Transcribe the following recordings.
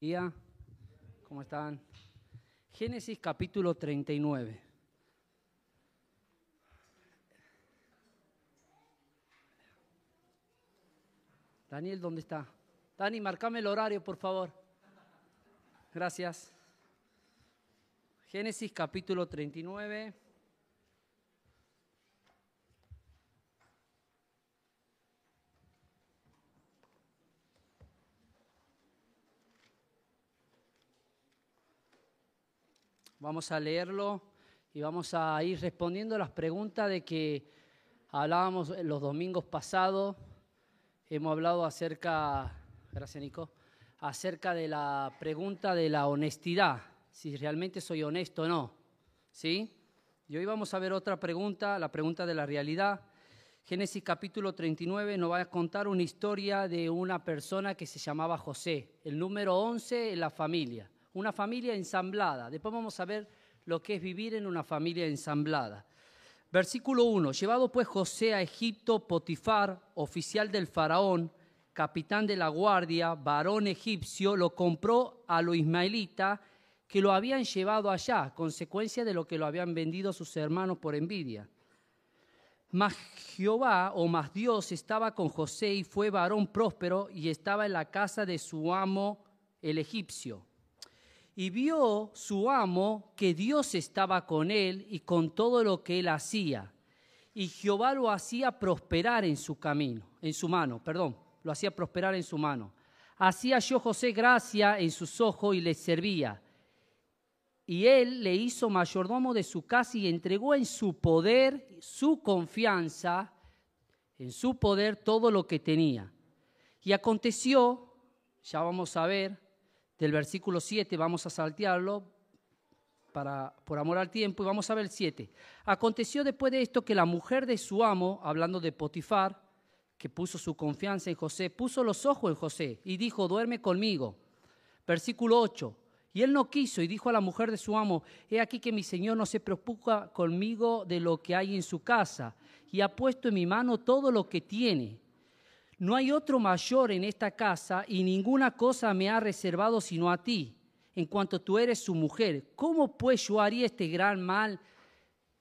día. ¿Cómo están? Génesis capítulo 39. Daniel, ¿dónde está? Dani, marcame el horario, por favor. Gracias. Génesis capítulo 39. Vamos a leerlo y vamos a ir respondiendo las preguntas de que hablábamos los domingos pasados. Hemos hablado acerca, gracias Nico, acerca de la pregunta de la honestidad, si realmente soy honesto o no. ¿Sí? Y hoy vamos a ver otra pregunta, la pregunta de la realidad. Génesis capítulo 39 nos va a contar una historia de una persona que se llamaba José, el número 11 en la familia una familia ensamblada. Después vamos a ver lo que es vivir en una familia ensamblada. Versículo 1. Llevado pues José a Egipto, Potifar, oficial del faraón, capitán de la guardia, varón egipcio, lo compró a los ismaelitas que lo habían llevado allá, consecuencia de lo que lo habían vendido sus hermanos por envidia. Mas Jehová o más Dios estaba con José y fue varón próspero y estaba en la casa de su amo el egipcio. Y vio su amo que Dios estaba con él y con todo lo que él hacía. Y Jehová lo hacía prosperar en su camino, en su mano, perdón, lo hacía prosperar en su mano. Hacía yo José gracia en sus ojos y le servía. Y él le hizo mayordomo de su casa y entregó en su poder, su confianza, en su poder todo lo que tenía. Y aconteció, ya vamos a ver, del versículo 7, vamos a saltearlo para, por amor al tiempo, y vamos a ver el 7. Aconteció después de esto que la mujer de su amo, hablando de Potifar, que puso su confianza en José, puso los ojos en José y dijo, duerme conmigo. Versículo 8. Y él no quiso y dijo a la mujer de su amo, he aquí que mi señor no se preocupa conmigo de lo que hay en su casa, y ha puesto en mi mano todo lo que tiene. No hay otro mayor en esta casa y ninguna cosa me ha reservado sino a ti, en cuanto tú eres su mujer. ¿Cómo pues yo haría este gran mal?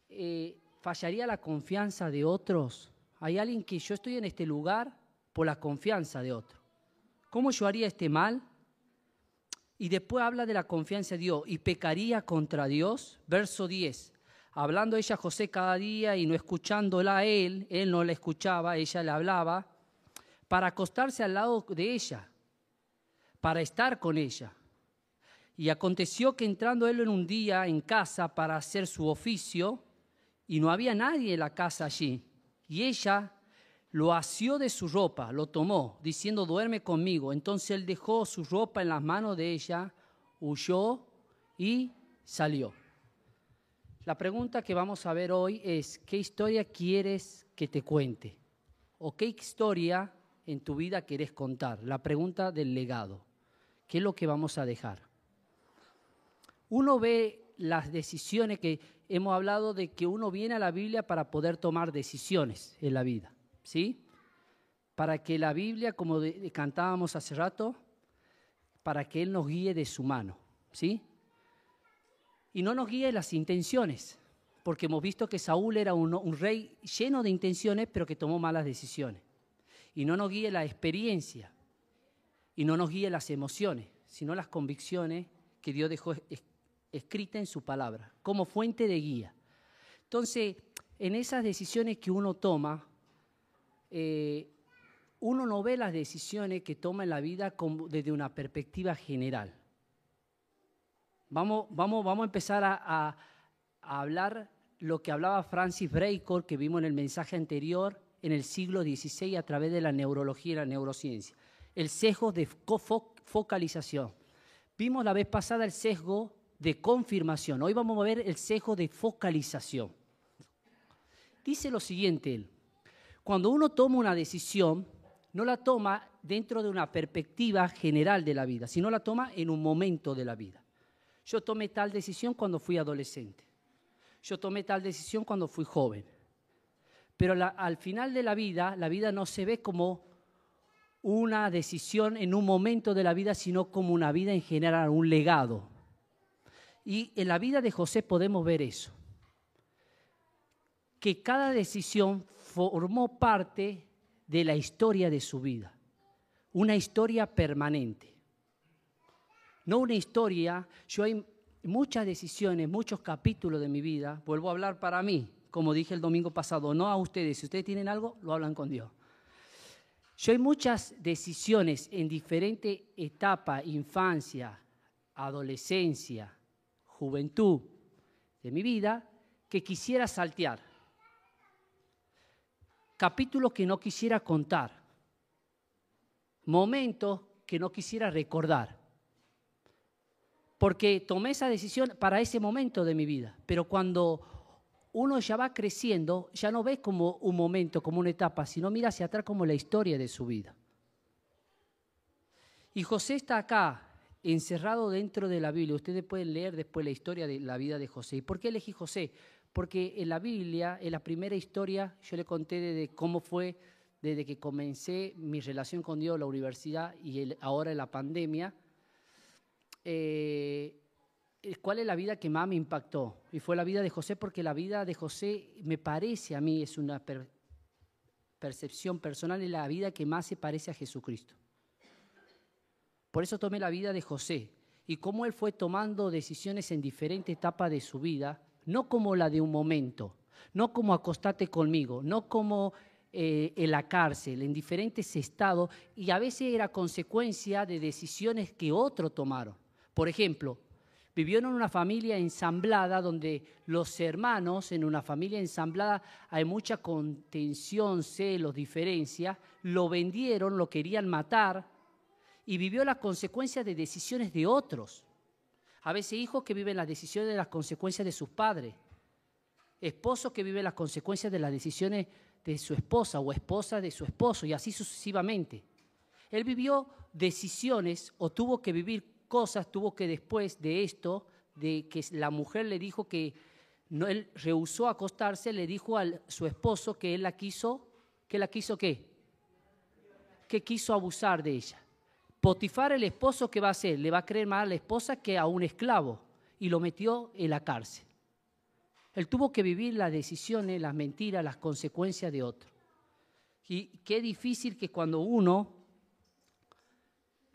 Eh, ¿Fallaría la confianza de otros? Hay alguien que yo estoy en este lugar por la confianza de otro. ¿Cómo yo haría este mal? Y después habla de la confianza de Dios y pecaría contra Dios. Verso 10. Hablando ella a José cada día y no escuchándola a él, él no la escuchaba, ella le hablaba para acostarse al lado de ella, para estar con ella. Y aconteció que entrando él en un día en casa para hacer su oficio, y no había nadie en la casa allí, y ella lo asió de su ropa, lo tomó, diciendo, duerme conmigo. Entonces él dejó su ropa en las manos de ella, huyó y salió. La pregunta que vamos a ver hoy es, ¿qué historia quieres que te cuente? ¿O qué historia en tu vida querés contar? La pregunta del legado. ¿Qué es lo que vamos a dejar? Uno ve las decisiones que hemos hablado de que uno viene a la Biblia para poder tomar decisiones en la vida, ¿sí? Para que la Biblia, como cantábamos hace rato, para que Él nos guíe de su mano, ¿sí? Y no nos guíe las intenciones, porque hemos visto que Saúl era un rey lleno de intenciones, pero que tomó malas decisiones y no nos guíe la experiencia y no nos guíe las emociones, sino las convicciones que Dios dejó escritas en su palabra, como fuente de guía. Entonces, en esas decisiones que uno toma, eh, uno no ve las decisiones que toma en la vida desde una perspectiva general. Vamos, vamos, vamos a empezar a, a, hablar lo que hablaba Francis Bacon, que vimos en el mensaje anterior, en el siglo XVI a través de la neurología y la neurociencia. El sesgo de focalización. Vimos la vez pasada el sesgo de confirmación. Hoy vamos a ver el sesgo de focalización. Dice lo siguiente él. Cuando uno toma una decisión, no la toma dentro de una perspectiva general de la vida, sino la toma en un momento de la vida. Yo tomé tal decisión cuando fui adolescente. Yo tomé tal decisión cuando fui joven. Pero al final de la vida, la vida no se ve como una decisión en un momento de la vida, sino como una vida en general, un legado. Y en la vida de José podemos ver eso, que cada decisión formó parte de la historia de su vida, una historia permanente. No una historia, yo hay muchas decisiones, muchos capítulos de mi vida, vuelvo a hablar para mí, como dije el domingo pasado, no a ustedes, si ustedes tienen algo, lo hablan con Dios. Yo hay muchas decisiones en diferentes etapas, infancia, adolescencia, juventud de mi vida, que quisiera saltear. Capítulos que no quisiera contar. Momentos que no quisiera recordar. Porque tomé esa decisión para ese momento de mi vida. Pero cuando uno ya va creciendo, ya no ve como un momento, como una etapa, sino mira hacia atrás como la historia de su vida. Y José está acá, encerrado dentro de la Biblia. Ustedes pueden leer después la historia de la vida de José. ¿Y por qué elegí José? Porque en la Biblia, en la primera historia, yo le conté de cómo fue desde que comencé mi relación con Dios, la universidad y ahora la pandemia. Eh, cuál es la vida que más me impactó. Y fue la vida de José, porque la vida de José me parece a mí, es una percepción personal, es la vida que más se parece a Jesucristo. Por eso tomé la vida de José y cómo él fue tomando decisiones en diferentes etapas de su vida, no como la de un momento, no como acostate conmigo, no como eh, en la cárcel, en diferentes estados, y a veces era consecuencia de decisiones que otros tomaron. Por ejemplo, Vivió en una familia ensamblada donde los hermanos, en una familia ensamblada hay mucha contención, celos, diferencia, lo vendieron, lo querían matar y vivió las consecuencias de decisiones de otros. A veces hijos que viven las decisiones de las consecuencias de sus padres, esposos que viven las consecuencias de las decisiones de su esposa o esposa de su esposo y así sucesivamente. Él vivió decisiones o tuvo que vivir cosas tuvo que después de esto, de que la mujer le dijo que no, él rehusó acostarse, le dijo a su esposo que él la quiso, que la quiso qué? Que quiso abusar de ella. Potifar el esposo, ¿qué va a hacer? Le va a creer más a la esposa que a un esclavo y lo metió en la cárcel. Él tuvo que vivir las decisiones, las mentiras, las consecuencias de otro. Y qué difícil que cuando uno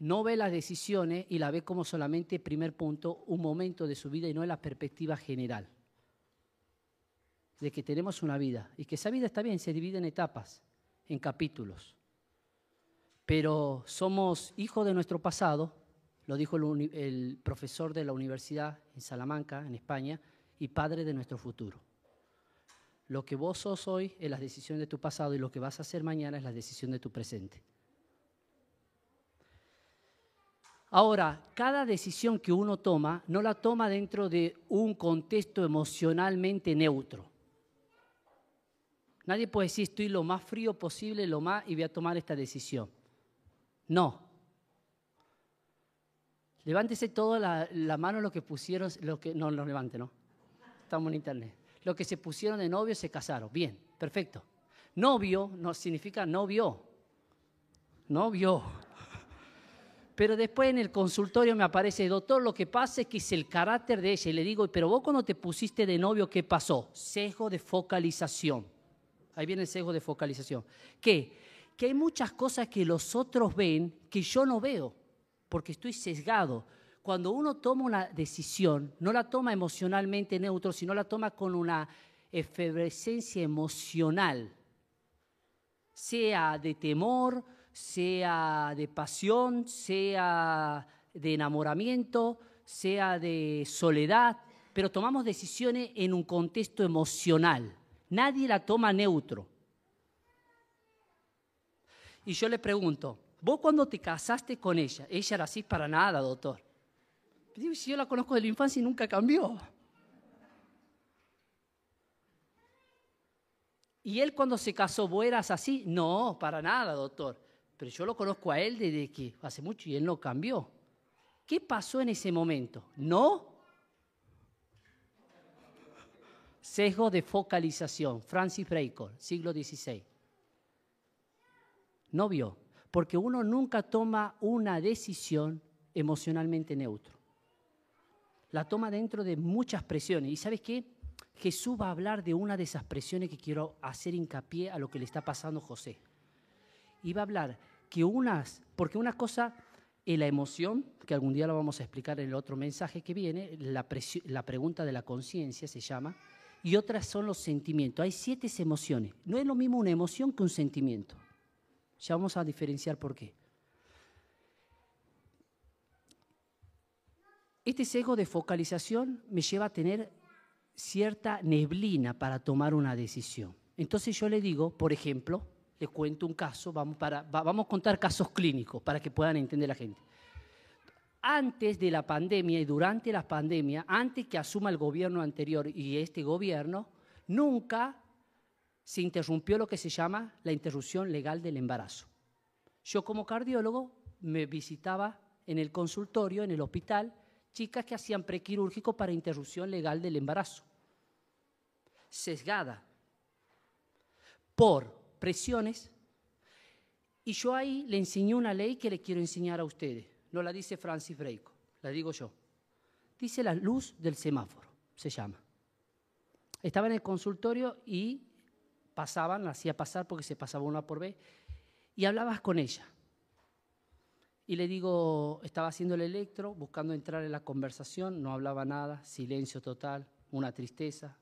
no ve las decisiones y la ve como solamente, primer punto, un momento de su vida y no en la perspectiva general. De que tenemos una vida y que esa vida está bien, se divide en etapas, en capítulos. Pero somos hijos de nuestro pasado, lo dijo el, el profesor de la universidad en Salamanca, en España, y padre de nuestro futuro. Lo que vos sos hoy es la decisión de tu pasado y lo que vas a hacer mañana es la decisión de tu presente. Ahora, cada decisión que uno toma no la toma dentro de un contexto emocionalmente neutro. Nadie puede decir estoy lo más frío posible, lo más, y voy a tomar esta decisión. No. Levántese toda la, mano lo que pusieron, lo que, no, no levante, no. Estamos en internet. Lo que se pusieron de novio se casaron. Bien, perfecto. Novio no significa novio. Novio. Pero después en el consultorio me aparece, doctor, lo que pasa es que es el carácter de ella. Y le digo, pero vos cuando te pusiste de novio, ¿qué pasó? Sesgo de focalización. Ahí viene el sesgo de focalización. ¿Qué? Que hay muchas cosas que los otros ven que yo no veo, porque estoy sesgado. Cuando uno toma una decisión, no la toma emocionalmente neutro, sino la toma con una efervescencia emocional, sea de temor, sea de pasión, sea de enamoramiento, sea de soledad, pero tomamos decisiones en un contexto emocional. Nadie la toma neutro. Y yo le pregunto, vos cuando te casaste con ella, ella era así para nada, doctor. Si yo la conozco de la infancia y nunca cambió. ¿Y él cuando se casó, vos eras así? No, para nada, doctor pero yo lo conozco a él desde que hace mucho y él no cambió. ¿Qué pasó en ese momento? ¿No? Sesgo de focalización, Francis Bacon, siglo XVI. No vio. Porque uno nunca toma una decisión emocionalmente neutro. La toma dentro de muchas presiones. ¿Y sabes qué? Jesús va a hablar de una de esas presiones que quiero hacer hincapié a lo que le está pasando a José. Y va a hablar que unas, porque una cosa es la emoción, que algún día lo vamos a explicar en el otro mensaje que viene, la, la pregunta de la conciencia se llama, y otras son los sentimientos. Hay siete emociones. No es lo mismo una emoción que un sentimiento. Ya vamos a diferenciar por qué. Este sesgo de focalización me lleva a tener cierta neblina para tomar una decisión. Entonces yo le digo, por ejemplo, le cuento un caso, vamos, para, vamos a contar casos clínicos para que puedan entender la gente. Antes de la pandemia y durante la pandemia, antes que asuma el gobierno anterior y este gobierno, nunca se interrumpió lo que se llama la interrupción legal del embarazo. Yo como cardiólogo me visitaba en el consultorio, en el hospital, chicas que hacían prequirúrgico para interrupción legal del embarazo. Sesgada por presiones. Y yo ahí le enseñé una ley que le quiero enseñar a ustedes. No la dice Francis Bacon, la digo yo. Dice la luz del semáforo, se llama. Estaba en el consultorio y pasaban, la hacía pasar porque se pasaba una por vez, y hablabas con ella. Y le digo, estaba haciendo el electro, buscando entrar en la conversación, no hablaba nada, silencio total, una tristeza,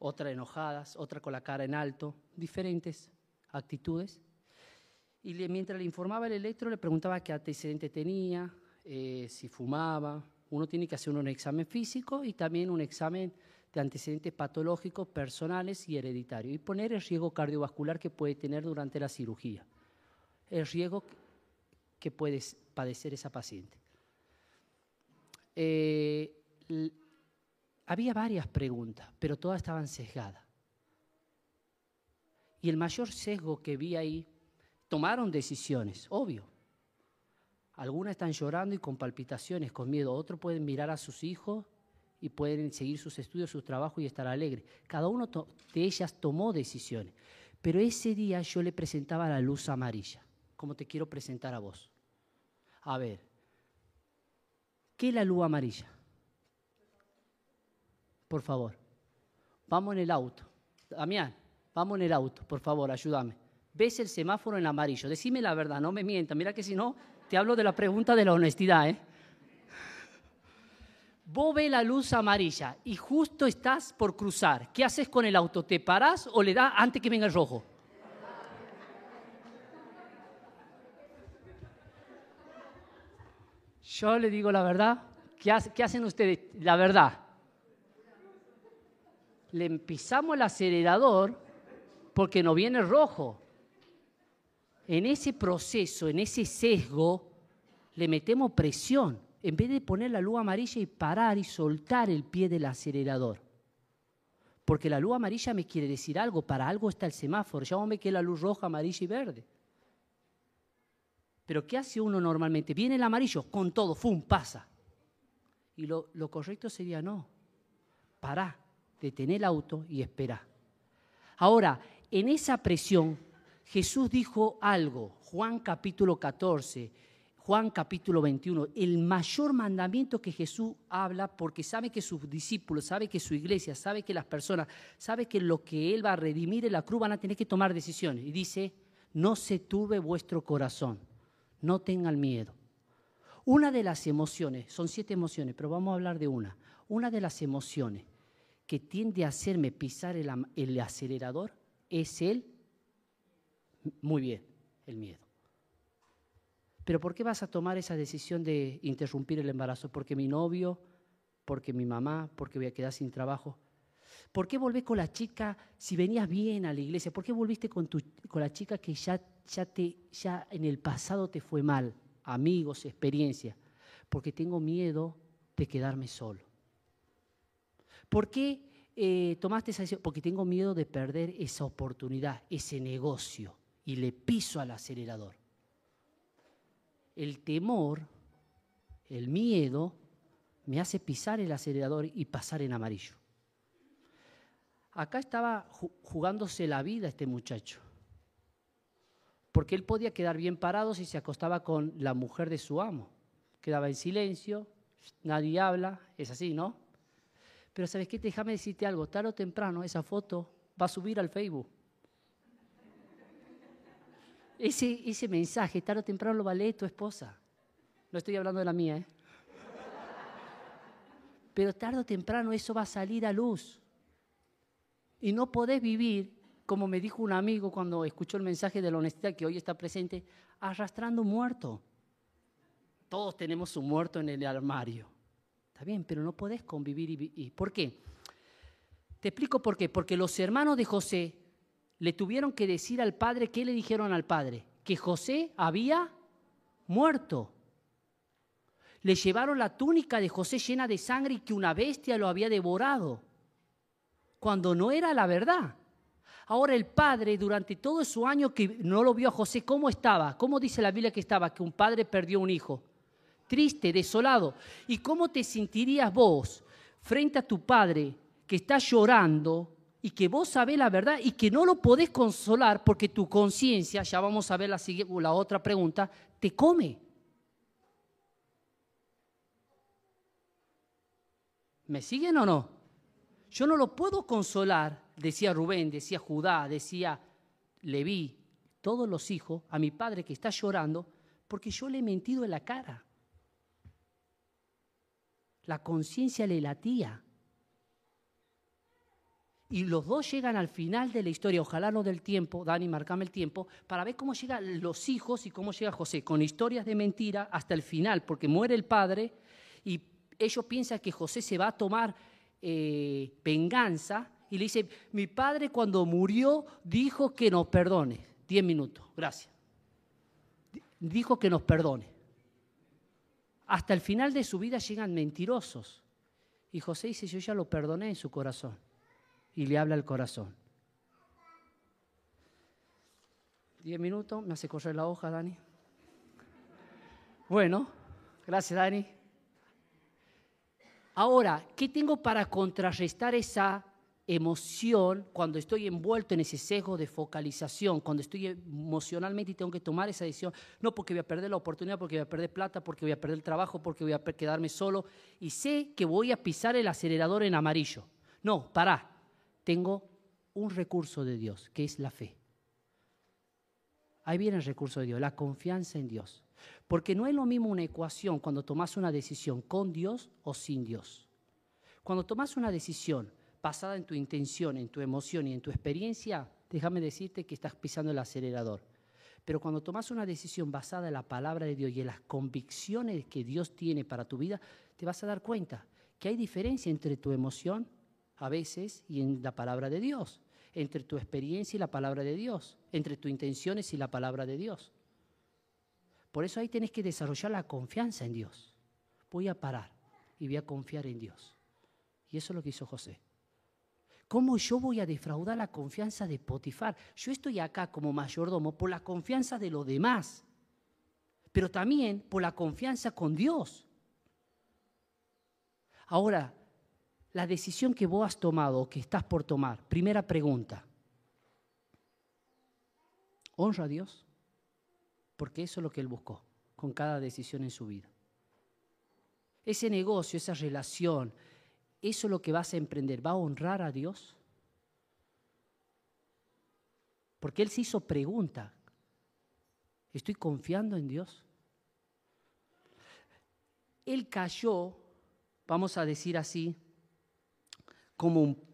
otra enojadas, otra con la cara en alto, diferentes actitudes. Y mientras le informaba el electro, le preguntaba qué antecedente tenía, eh, si fumaba. Uno tiene que hacer un examen físico y también un examen de antecedentes patológicos personales y hereditarios. Y poner el riesgo cardiovascular que puede tener durante la cirugía. El riesgo que puede padecer esa paciente. Eh, había varias preguntas, pero todas estaban sesgadas. Y el mayor sesgo que vi ahí, tomaron decisiones, obvio. Algunas están llorando y con palpitaciones, con miedo. Otros pueden mirar a sus hijos y pueden seguir sus estudios, su trabajo y estar alegres. Cada uno de ellas tomó decisiones. Pero ese día yo le presentaba la luz amarilla como te quiero presentar a vos. A ver, ¿qué es la luz amarilla? Por favor, vamos en el auto. Damián, vamos en el auto, por favor, ayúdame. ¿Ves el semáforo en amarillo? Decime la verdad, no me mientas. Mira que si no, te hablo de la pregunta de la honestidad, ¿eh? Vos ves la luz amarilla y justo estás por cruzar. ¿Qué haces con el auto? ¿Te parás o le das antes que venga el rojo? Yo le digo la verdad. ¿Qué, hacen ustedes? La verdad. Le pisamos el acelerador porque no viene rojo. En ese proceso, en ese sesgo, le metemos presión. En vez de poner la luz amarilla y parar y soltar el pie del acelerador. Porque la luz amarilla me quiere decir algo, para algo está el semáforo. Llámame que la luz roja, amarilla y verde. Pero ¿qué hace uno normalmente? Viene el amarillo, con todo, ¡fum!, pasa. Y lo, correcto sería no. Pará, detener el auto y espera. Ahora, en esa presión, Jesús dijo algo, Juan capítulo 14, Juan capítulo 21, el mayor mandamiento que Jesús habla porque sabe que sus discípulos, sabe que su iglesia, sabe que las personas, sabe que lo que Él va a redimir en la cruz van a tener que tomar decisiones. Y dice, no se turbe vuestro corazón no tengan miedo. Una de las emociones, son siete emociones, pero vamos a hablar de una. Una de las emociones que tiende a hacerme pisar el, acelerador es el, muy bien, el miedo. Pero ¿por qué vas a tomar esa decisión de interrumpir el embarazo? ¿Porque mi novio? ¿Porque mi mamá? ¿Porque voy a quedar sin trabajo? ¿Por qué volvés con la chica si venías bien a la iglesia? ¿Por qué volviste con, con la chica que ya, ya, te, ya en el pasado te fue mal? Amigos, experiencia. Porque tengo miedo de quedarme solo. ¿Por qué eh, tomaste esa decisión? Porque tengo miedo de perder esa oportunidad, ese negocio. Y le piso al acelerador. El temor, el miedo, me hace pisar el acelerador y pasar en amarillo. Acá estaba jugándose la vida este muchacho. Porque él podía quedar bien parado si se acostaba con la mujer de su amo. Quedaba en silencio, nadie habla, es así, ¿no? Pero ¿sabes qué? Déjame decirte algo, tarde o temprano esa foto va a subir al Facebook. Ese, ese mensaje, tarde o temprano lo va a leer tu esposa. No estoy hablando de la mía, ¿eh? Pero tarde o temprano eso va a salir a luz. Y no podés vivir, como me dijo un amigo cuando escuchó el mensaje de la honestidad que hoy está presente, arrastrando un muerto. Todos tenemos un muerto en el armario. Está bien, pero no podés convivir y, y ¿Por qué? Te explico por qué. Porque los hermanos de José le tuvieron que decir al padre, ¿qué le dijeron al padre? Que José había muerto. Le llevaron la túnica de José llena de sangre y que una bestia lo había devorado, cuando no era la verdad. Ahora el padre, durante todo su año que no lo vio a José, ¿cómo estaba? ¿Cómo dice la Biblia que estaba? Que un padre perdió un hijo. Triste, desolado. ¿Y cómo te sentirías vos frente a tu padre que está llorando y que vos sabés la verdad y que no lo podés consolar porque tu conciencia, ya vamos a ver la, la otra pregunta, te come? ¿Me siguen o no? Yo no lo puedo consolar, decía Rubén, decía Judá, decía Leví, todos los hijos, a mi padre que está llorando, porque yo le he mentido en la cara. La conciencia le latía. Y los dos llegan al final de la historia, ojalá no del tiempo, Dani, marcame el tiempo, para ver cómo llegan los hijos y cómo llega José, con historias de mentira hasta el final, porque muere el padre y ellos piensan que José se va a tomar eh, venganza y le dice, mi padre cuando murió dijo que nos perdone. Diez minutos, gracias. Dijo que nos perdone. Hasta el final de su vida llegan mentirosos. Y José dice, yo ya lo perdoné en su corazón. Y le habla al corazón. Diez minutos, me hace correr la hoja, Dani. Bueno, gracias, Dani. Ahora, ¿qué tengo para contrarrestar esa emoción cuando estoy envuelto en ese sesgo de focalización, cuando estoy emocionalmente y tengo que tomar esa decisión? No porque voy a perder la oportunidad, porque voy a perder plata, porque voy a perder el trabajo, porque voy a quedarme solo y sé que voy a pisar el acelerador en amarillo. No, pará. Tengo un recurso de Dios, que es la fe. Ahí viene el recurso de Dios, la confianza en Dios. Porque no es lo mismo una ecuación cuando tomas una decisión con Dios o sin Dios. Cuando tomas una decisión basada en tu intención, en tu emoción y en tu experiencia, déjame decirte que estás pisando el acelerador. Pero cuando tomas una decisión basada en la palabra de Dios y en las convicciones que Dios tiene para tu vida, te vas a dar cuenta que hay diferencia entre tu emoción a veces y en la palabra de Dios, entre tu experiencia y la palabra de Dios, entre tus intenciones y la palabra de Dios. Por eso ahí tenés que desarrollar la confianza en Dios. Voy a parar y voy a confiar en Dios. Y eso es lo que hizo José. ¿Cómo yo voy a defraudar la confianza de Potifar? Yo estoy acá como mayordomo por la confianza de los demás, pero también por la confianza con Dios. Ahora, la decisión que vos has tomado o que estás por tomar, primera pregunta, ¿honra a Dios? porque eso es lo que él buscó con cada decisión en su vida. Ese negocio, esa relación, eso es lo que vas a emprender, ¿va a honrar a Dios? Porque él se hizo pregunta, ¿estoy confiando en Dios? Él cayó, vamos a decir así, como un...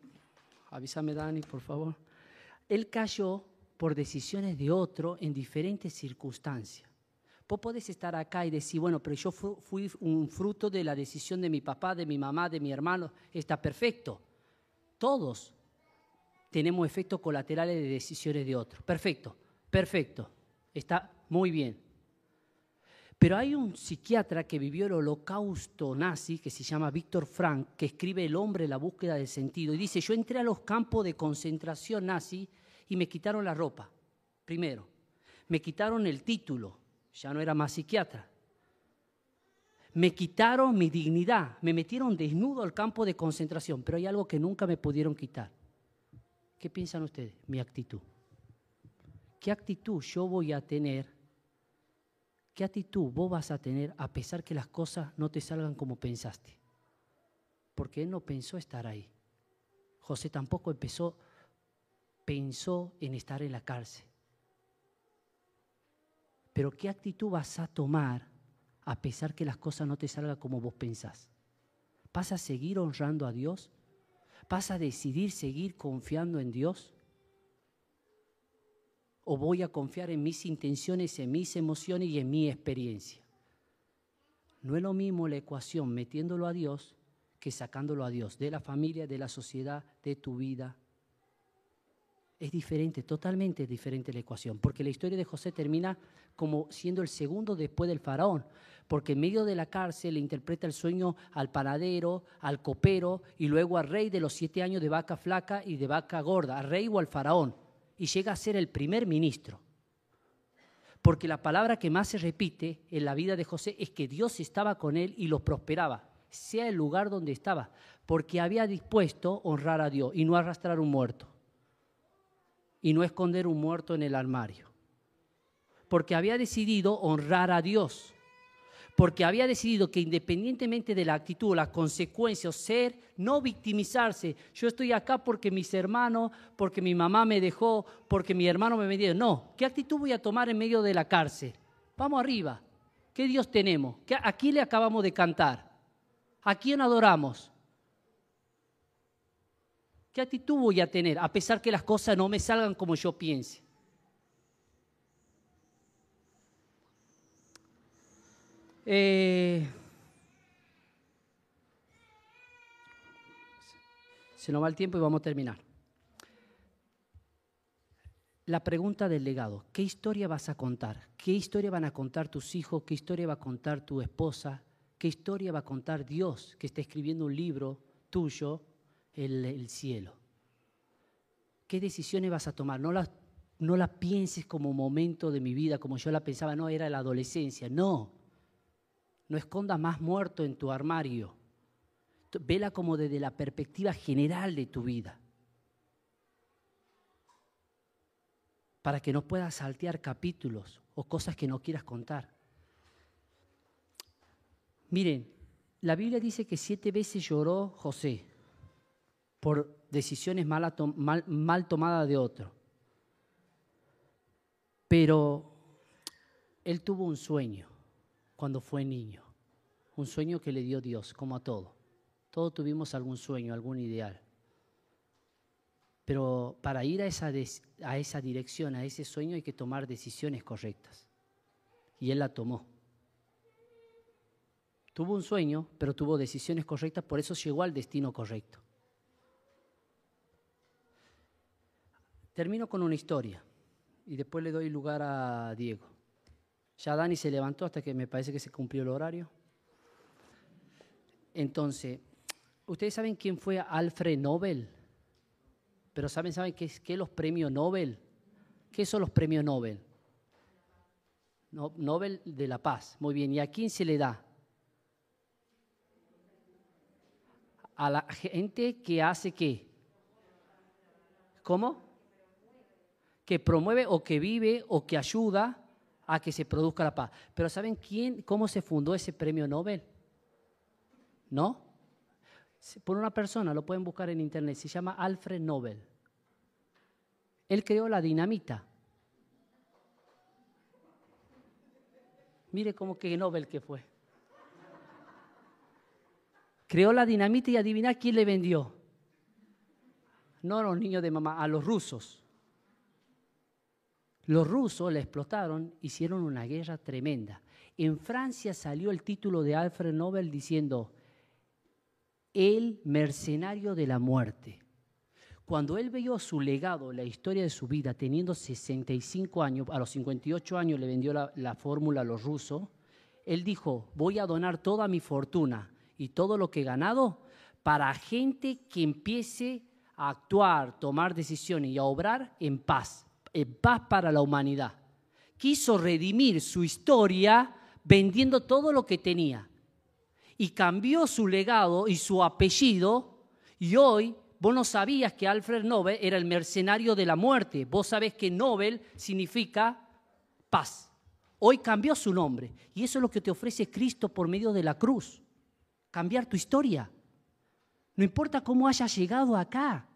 Avísame Dani, por favor. Él cayó por decisiones de otro en diferentes circunstancias. Vos podés estar acá y decir, bueno, pero yo fui un fruto de la decisión de mi papá, de mi mamá, de mi hermano. Está perfecto. Todos tenemos efectos colaterales de decisiones de otros. Perfecto, perfecto. Está muy bien. Pero hay un psiquiatra que vivió el holocausto nazi, que se llama Víctor Frank, que escribe El hombre, la búsqueda del sentido. Y dice, yo entré a los campos de concentración nazi y me quitaron la ropa, primero. Me quitaron el título, ya no era más psiquiatra. Me quitaron mi dignidad, me metieron desnudo al campo de concentración, pero hay algo que nunca me pudieron quitar. ¿Qué piensan ustedes? Mi actitud. ¿qué actitud yo voy a tener? ¿Qué actitud vos vas a tener a pesar que las cosas no te salgan como pensaste? Porque él no pensó estar ahí. José tampoco empezó, pensó en estar en la cárcel. Pero ¿qué actitud vas a tomar a pesar que las cosas no te salgan como vos pensás? ¿Vas a seguir honrando a Dios? ¿Vas a decidir seguir confiando en Dios? ¿O voy a confiar en mis intenciones, en mis emociones y en mi experiencia? No es lo mismo la ecuación metiéndolo a Dios que sacándolo a Dios de la familia, de la sociedad, de tu vida. Es diferente, totalmente diferente la ecuación, porque la historia de José termina como siendo el segundo después del faraón porque en medio de la cárcel le interpreta el sueño al panadero, al copero y luego al rey de los siete años de vaca flaca y de vaca gorda, al rey o al faraón, y llega a ser el primer ministro. Porque la palabra que más se repite en la vida de José es que Dios estaba con él y lo prosperaba, sea el lugar donde estaba, porque había dispuesto honrar a Dios y no arrastrar un muerto, y no esconder un muerto en el armario, porque había decidido honrar a Dios porque había decidido que independientemente de la actitud, las consecuencias, ser, no victimizarse, yo estoy acá porque mis hermanos, porque mi mamá me dejó, porque mi hermano me vendió. No, ¿qué actitud voy a tomar en medio de la cárcel? Vamos arriba. ¿Qué Dios tenemos? ¿A quién le acabamos de cantar? ¿A quién adoramos? ¿Qué actitud voy a tener a pesar que las cosas no me salgan como yo piense? Eh, se nos va el tiempo y vamos a terminar. La pregunta del legado, ¿qué historia vas a contar? ¿Qué historia van a contar tus hijos? ¿Qué historia va a contar tu esposa? ¿Qué historia va a contar Dios que está escribiendo un libro tuyo, el, el cielo? ¿Qué decisiones vas a tomar? No las, no las pienses como momento de mi vida, como yo la pensaba, no, era la adolescencia. No, no escondas más muerto en tu armario. Vela como desde la perspectiva general de tu vida. Para que no puedas saltear capítulos o cosas que no quieras contar. Miren, la Biblia dice que siete veces lloró José por decisiones mal, mal tomadas de otro. Pero él tuvo un sueño cuando fue niño. Un sueño que le dio Dios, como a todo. Todos tuvimos algún sueño, algún ideal. Pero para ir a esa, a esa dirección, a ese sueño, hay que tomar decisiones correctas. Y él la tomó. Tuvo un sueño, pero tuvo decisiones correctas, por eso llegó al destino correcto. Termino con una historia y después le doy lugar a Diego. Ya Dani se levantó hasta que me parece que se cumplió el horario. Entonces, ¿ustedes saben quién fue Alfred Nobel? Pero ¿saben, saben qué es qué los premios Nobel? ¿Qué son los premios Nobel? Nobel de la Paz. Muy bien. ¿Y a quién se le da? A la gente que hace qué? ¿Cómo? Que promueve o que vive o que ayuda a que se produzca la paz. Pero ¿saben quién, cómo se fundó ese premio Nobel? ¿No? Por una persona, lo pueden buscar en internet, se llama Alfred Nobel. Él creó la dinamita. Mire cómo que Nobel que fue. Creó la dinamita y adivina quién le vendió. No a los niños de mamá, a los rusos. Los rusos la explotaron, hicieron una guerra tremenda. En Francia salió el título de Alfred Nobel diciendo, el mercenario de la muerte. Cuando él vio su legado, la historia de su vida, teniendo 65 años, a los 58 años le vendió la, la fórmula a los rusos, él dijo, voy a donar toda mi fortuna y todo lo que he ganado para gente que empiece a actuar, tomar decisiones y a obrar en paz paz para la humanidad. Quiso redimir su historia vendiendo todo lo que tenía. Y cambió su legado y su apellido y hoy vos no sabías que Alfred Nobel era el mercenario de la muerte. Vos sabés que Nobel significa paz. Hoy cambió su nombre y eso es lo que te ofrece Cristo por medio de la cruz. Cambiar tu historia. No importa cómo hayas llegado acá.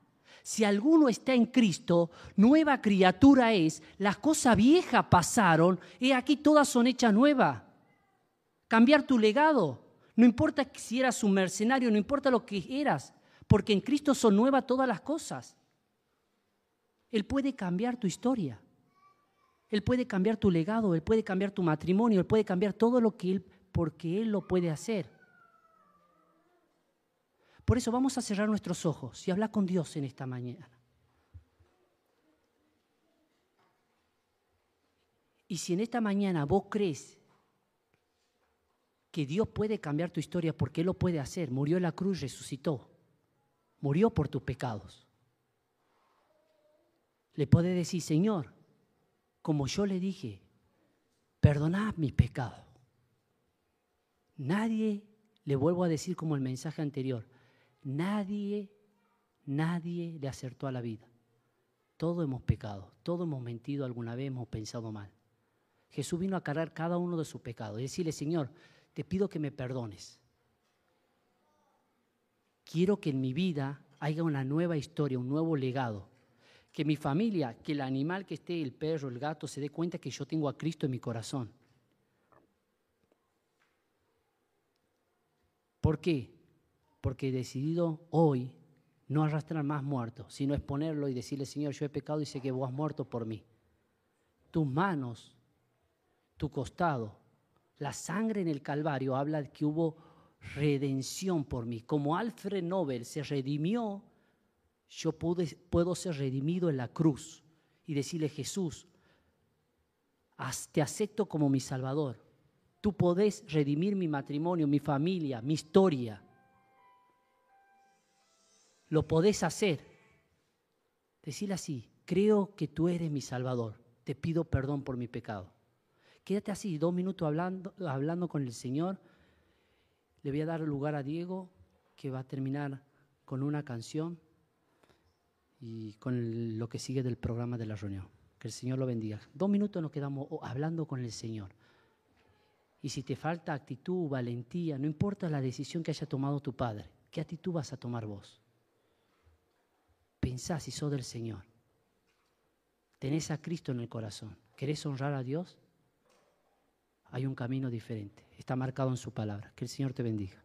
Si alguno está en Cristo, nueva criatura es, las cosas viejas pasaron y aquí todas son hechas nuevas. Cambiar tu legado. No importa si eras un mercenario, no importa lo que eras, porque en Cristo son nuevas todas las cosas. Él puede cambiar tu historia. Él puede cambiar tu legado, Él puede cambiar tu matrimonio, Él puede cambiar todo lo que Él, porque Él lo puede hacer. Por eso vamos a cerrar nuestros ojos y hablar con Dios en esta mañana. Y si en esta mañana vos crees que Dios puede cambiar tu historia porque Él lo puede hacer, murió en la cruz, resucitó, murió por tus pecados, le puede decir, Señor, como yo le dije, perdonad mis pecados. Nadie, le vuelvo a decir como el mensaje anterior, nadie, nadie le acertó a la vida. Todos hemos pecado, todos hemos mentido alguna vez, hemos pensado mal. Jesús vino a cargar cada uno de sus pecados y decirle, Señor, te pido que me perdones. Quiero que en mi vida haya una nueva historia, un nuevo legado que mi familia, que el animal que esté, el perro, el gato, se dé cuenta que yo tengo a Cristo en mi corazón. ¿Por qué? Porque he decidido hoy no arrastrar más muertos, sino exponerlo y decirle, Señor, yo he pecado y sé que vos has muerto por mí. Tus manos, tu costado, la sangre en el Calvario habla de que hubo redención por mí. Como Alfred Nobel se redimió yo puedo ser redimido en la cruz y decirle, Jesús, te acepto como mi Salvador. Tú podés redimir mi matrimonio, mi familia, mi historia. Lo podés hacer. Decirle así, creo que tú eres mi Salvador. Te pido perdón por mi pecado. Quédate así, dos minutos hablando, hablando con el Señor. Le voy a dar lugar a Diego, que va a terminar con una canción y con lo que sigue del programa de la reunión. Que el Señor lo bendiga. Dos minutos nos quedamos hablando con el Señor. Y si te falta actitud, valentía, no importa la decisión que haya tomado tu padre, ¿qué actitud vas a tomar vos? Pensá si sos del Señor. Tenés a Cristo en el corazón. ¿Querés honrar a Dios? Hay un camino diferente. Está marcado en su palabra. Que el Señor te bendiga.